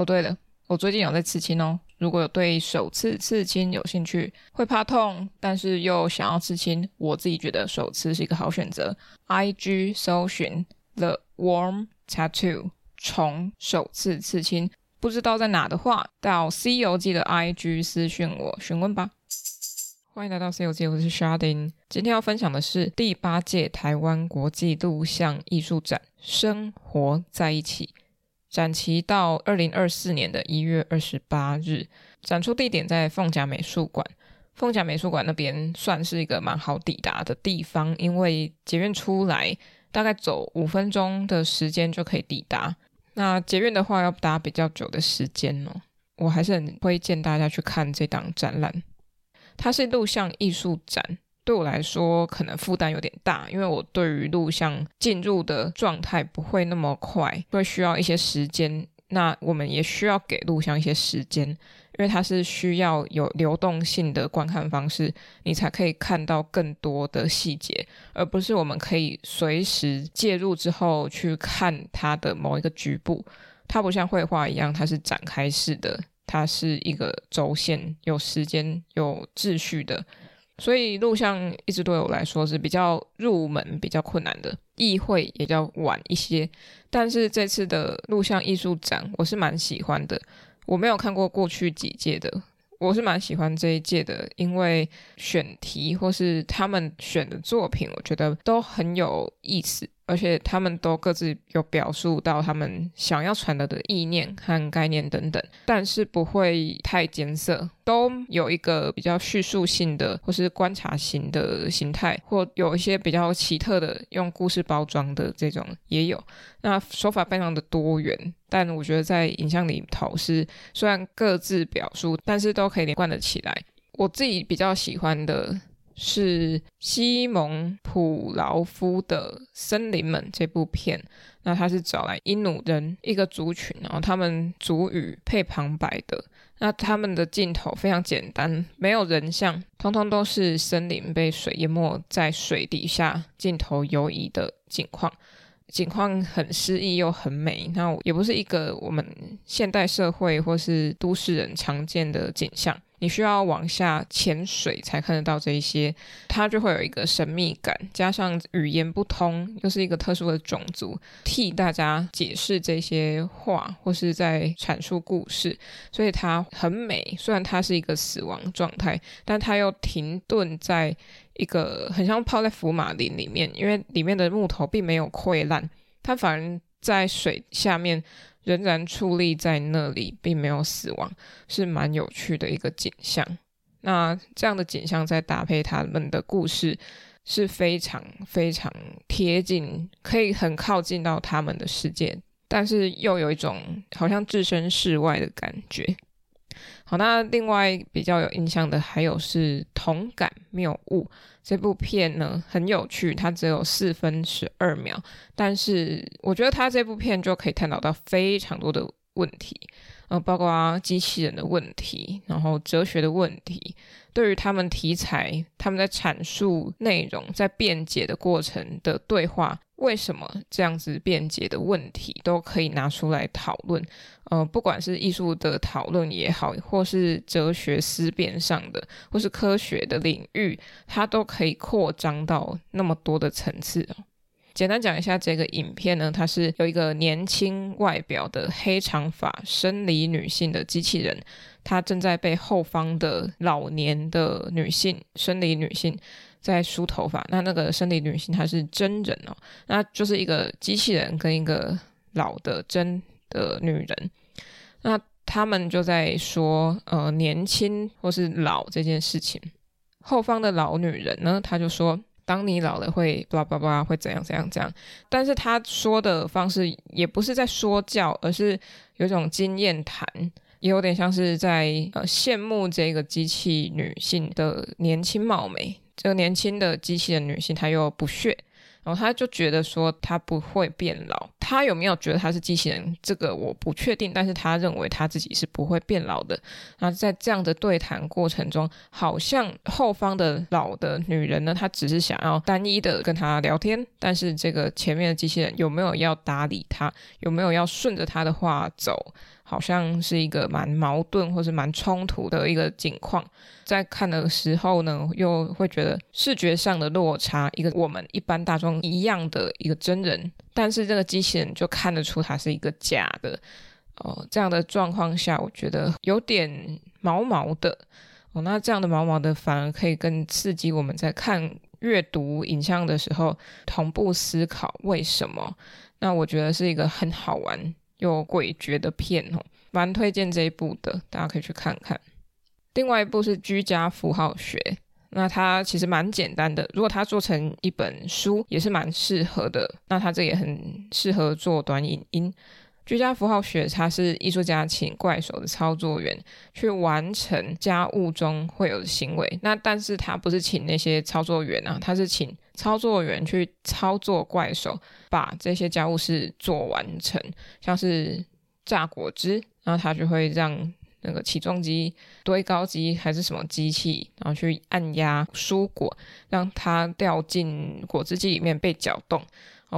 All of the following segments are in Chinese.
哦，对了，我最近有在刺青哦。如果有对手刺刺青有兴趣，会怕痛，但是又想要刺青，我自己觉得手刺是一个好选择。IG 搜寻 The Warm Tattoo 虫手刺刺青，不知道在哪的话，到《C 游记》的 IG 私讯我询问吧。欢迎来到《C 游记》，我是 Sharding。今天要分享的是第八届台湾国际录像艺术展《生活在一起》。展期到二零二四年的一月二十八日，展出地点在凤甲美术馆。凤甲美术馆那边算是一个蛮好抵达的地方，因为捷运出来大概走五分钟的时间就可以抵达。那捷运的话要搭比较久的时间哦，我还是很推荐大家去看这档展览。它是录像艺术展。对我来说，可能负担有点大，因为我对于录像进入的状态不会那么快，会需要一些时间。那我们也需要给录像一些时间，因为它是需要有流动性的观看方式，你才可以看到更多的细节，而不是我们可以随时介入之后去看它的某一个局部。它不像绘画一样，它是展开式的，它是一个轴线，有时间、有秩序的。所以录像一直对我来说是比较入门、比较困难的，议会也比较晚一些。但是这次的录像艺术展，我是蛮喜欢的。我没有看过过去几届的，我是蛮喜欢这一届的，因为选题或是他们选的作品，我觉得都很有意思。而且他们都各自有表述到他们想要传达的意念和概念等等，但是不会太艰涩，都有一个比较叙述性的或是观察型的形态，或有一些比较奇特的用故事包装的这种也有。那手法非常的多元，但我觉得在影像里头是虽然各自表述，但是都可以连贯的起来。我自己比较喜欢的。是西蒙普劳夫的《森林们》这部片，那他是找来因努人一个族群，然后他们族语配旁白的，那他们的镜头非常简单，没有人像，通通都是森林被水淹没在水底下，镜头游移的景况，景况很诗意又很美，那也不是一个我们现代社会或是都市人常见的景象。你需要往下潜水才看得到这一些，它就会有一个神秘感，加上语言不通，又是一个特殊的种族，替大家解释这些话或是在阐述故事，所以它很美。虽然它是一个死亡状态，但它又停顿在一个很像泡在福马林里面，因为里面的木头并没有溃烂，它反而在水下面。仍然矗立在那里，并没有死亡，是蛮有趣的一个景象。那这样的景象再搭配他们的故事，是非常非常贴近，可以很靠近到他们的世界，但是又有一种好像置身事外的感觉。好，那另外比较有印象的还有是《同感谬误》这部片呢，很有趣，它只有四分十二秒，但是我觉得它这部片就可以探讨到非常多的问题，呃，包括机器人的问题，然后哲学的问题，对于他们题材，他们在阐述内容，在辩解的过程的对话。为什么这样子辩解的问题都可以拿出来讨论？呃，不管是艺术的讨论也好，或是哲学思辨上的，或是科学的领域，它都可以扩张到那么多的层次哦。简单讲一下这个影片呢，它是有一个年轻外表的黑长发生理女性的机器人，她正在被后方的老年的女性生理女性。在梳头发，那那个生理女性她是真人哦，那就是一个机器人跟一个老的真的女人，那他们就在说呃年轻或是老这件事情。后方的老女人呢，她就说，当你老了会巴拉巴拉会怎样怎样怎样，但是她说的方式也不是在说教，而是有一种经验谈，也有点像是在呃羡慕这个机器女性的年轻貌美。这个年轻的机器人女性，她又不屑，然后她就觉得说她不会变老。她有没有觉得她是机器人？这个我不确定，但是她认为她自己是不会变老的。那在这样的对谈过程中，好像后方的老的女人呢，她只是想要单一的跟她聊天，但是这个前面的机器人有没有要搭理她？有没有要顺着她的话走？好像是一个蛮矛盾或是蛮冲突的一个景况，在看的时候呢，又会觉得视觉上的落差，一个我们一般大众一样的一个真人，但是这个机器人就看得出它是一个假的，哦，这样的状况下，我觉得有点毛毛的，哦，那这样的毛毛的反而可以更刺激我们在看阅读影像的时候同步思考为什么，那我觉得是一个很好玩。有诡谲的片哦，蛮推荐这一部的，大家可以去看看。另外一部是居家符号学，那它其实蛮简单的，如果它做成一本书也是蛮适合的。那它这也很适合做短影音。居家符号学，它是艺术家请怪手的操作员去完成家务中会有的行为，那但是他不是请那些操作员啊，他是请操作员去操作怪手，把这些家务事做完成，像是榨果汁，然后他就会让那个起重机、堆高机还是什么机器，然后去按压蔬果，让它掉进果汁机里面被搅动。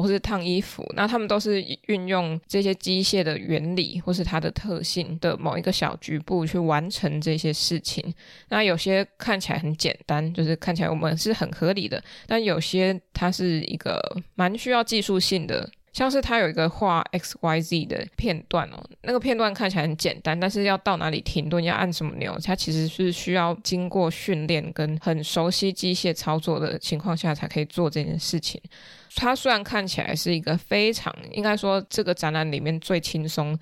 或是烫衣服，那他们都是运用这些机械的原理，或是它的特性的某一个小局部去完成这些事情。那有些看起来很简单，就是看起来我们是很合理的，但有些它是一个蛮需要技术性的。像是他有一个画 X Y Z 的片段哦，那个片段看起来很简单，但是要到哪里停顿，要按什么钮，它其实是需要经过训练跟很熟悉机械操作的情况下才可以做这件事情。它虽然看起来是一个非常，应该说这个展览里面最轻松，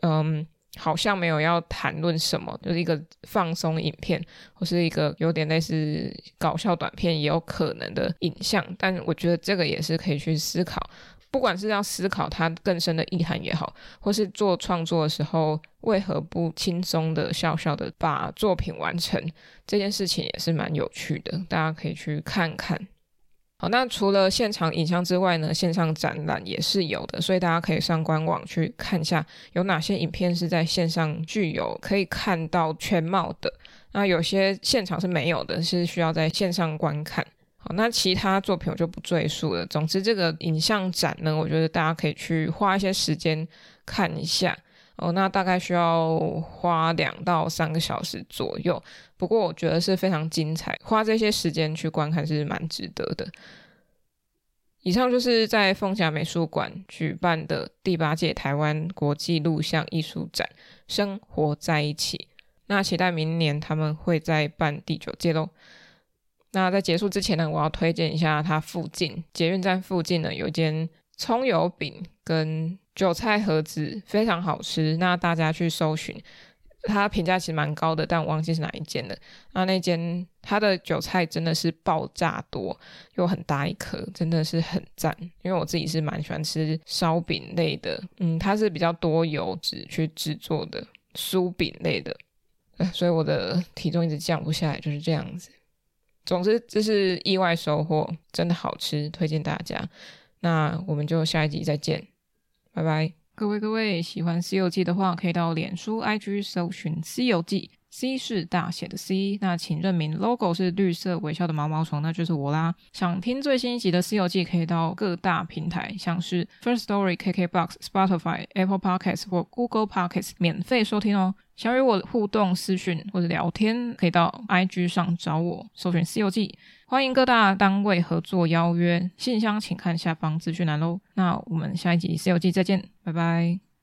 嗯，好像没有要谈论什么，就是一个放松影片，或是一个有点类似搞笑短片也有可能的影像，但我觉得这个也是可以去思考。不管是要思考它更深的意涵也好，或是做创作的时候为何不轻松的笑笑的把作品完成，这件事情也是蛮有趣的，大家可以去看看。好，那除了现场影像之外呢，线上展览也是有的，所以大家可以上官网去看一下有哪些影片是在线上具有可以看到全貌的，那有些现场是没有的，是需要在线上观看。好，那其他作品我就不赘述了。总之，这个影像展呢，我觉得大家可以去花一些时间看一下哦。那大概需要花两到三个小时左右，不过我觉得是非常精彩，花这些时间去观看是蛮值得的。以上就是在凤甲美术馆举办的第八届台湾国际录像艺术展《生活在一起》，那期待明年他们会再办第九届喽。那在结束之前呢，我要推荐一下它附近捷运站附近呢，有一间葱油饼跟韭菜盒子，非常好吃。那大家去搜寻，它评价其实蛮高的，但我忘记是哪一间了。那那间它的韭菜真的是爆炸多，又很大一颗，真的是很赞。因为我自己是蛮喜欢吃烧饼类的，嗯，它是比较多油脂去制作的酥饼类的，所以我的体重一直降不下来，就是这样子。总之，这是意外收获，真的好吃，推荐大家。那我们就下一集再见，拜拜。各位各位，喜欢《西游记》的话，可以到脸书、IG 搜寻《西游记》，C 是大写的 C。那请认明 logo 是绿色微笑的毛毛虫，那就是我啦。想听最新一集的《西游记》，可以到各大平台，像是 First Story、KKBox、Spotify、Apple Podcasts 或 Google Podcasts 免费收听哦。想与我互动私讯或者聊天，可以到 IG 上找我，搜寻《西游记》，欢迎各大单位合作邀约，信箱请看下方资讯栏喽。那我们下一集《西游记》再见，拜拜。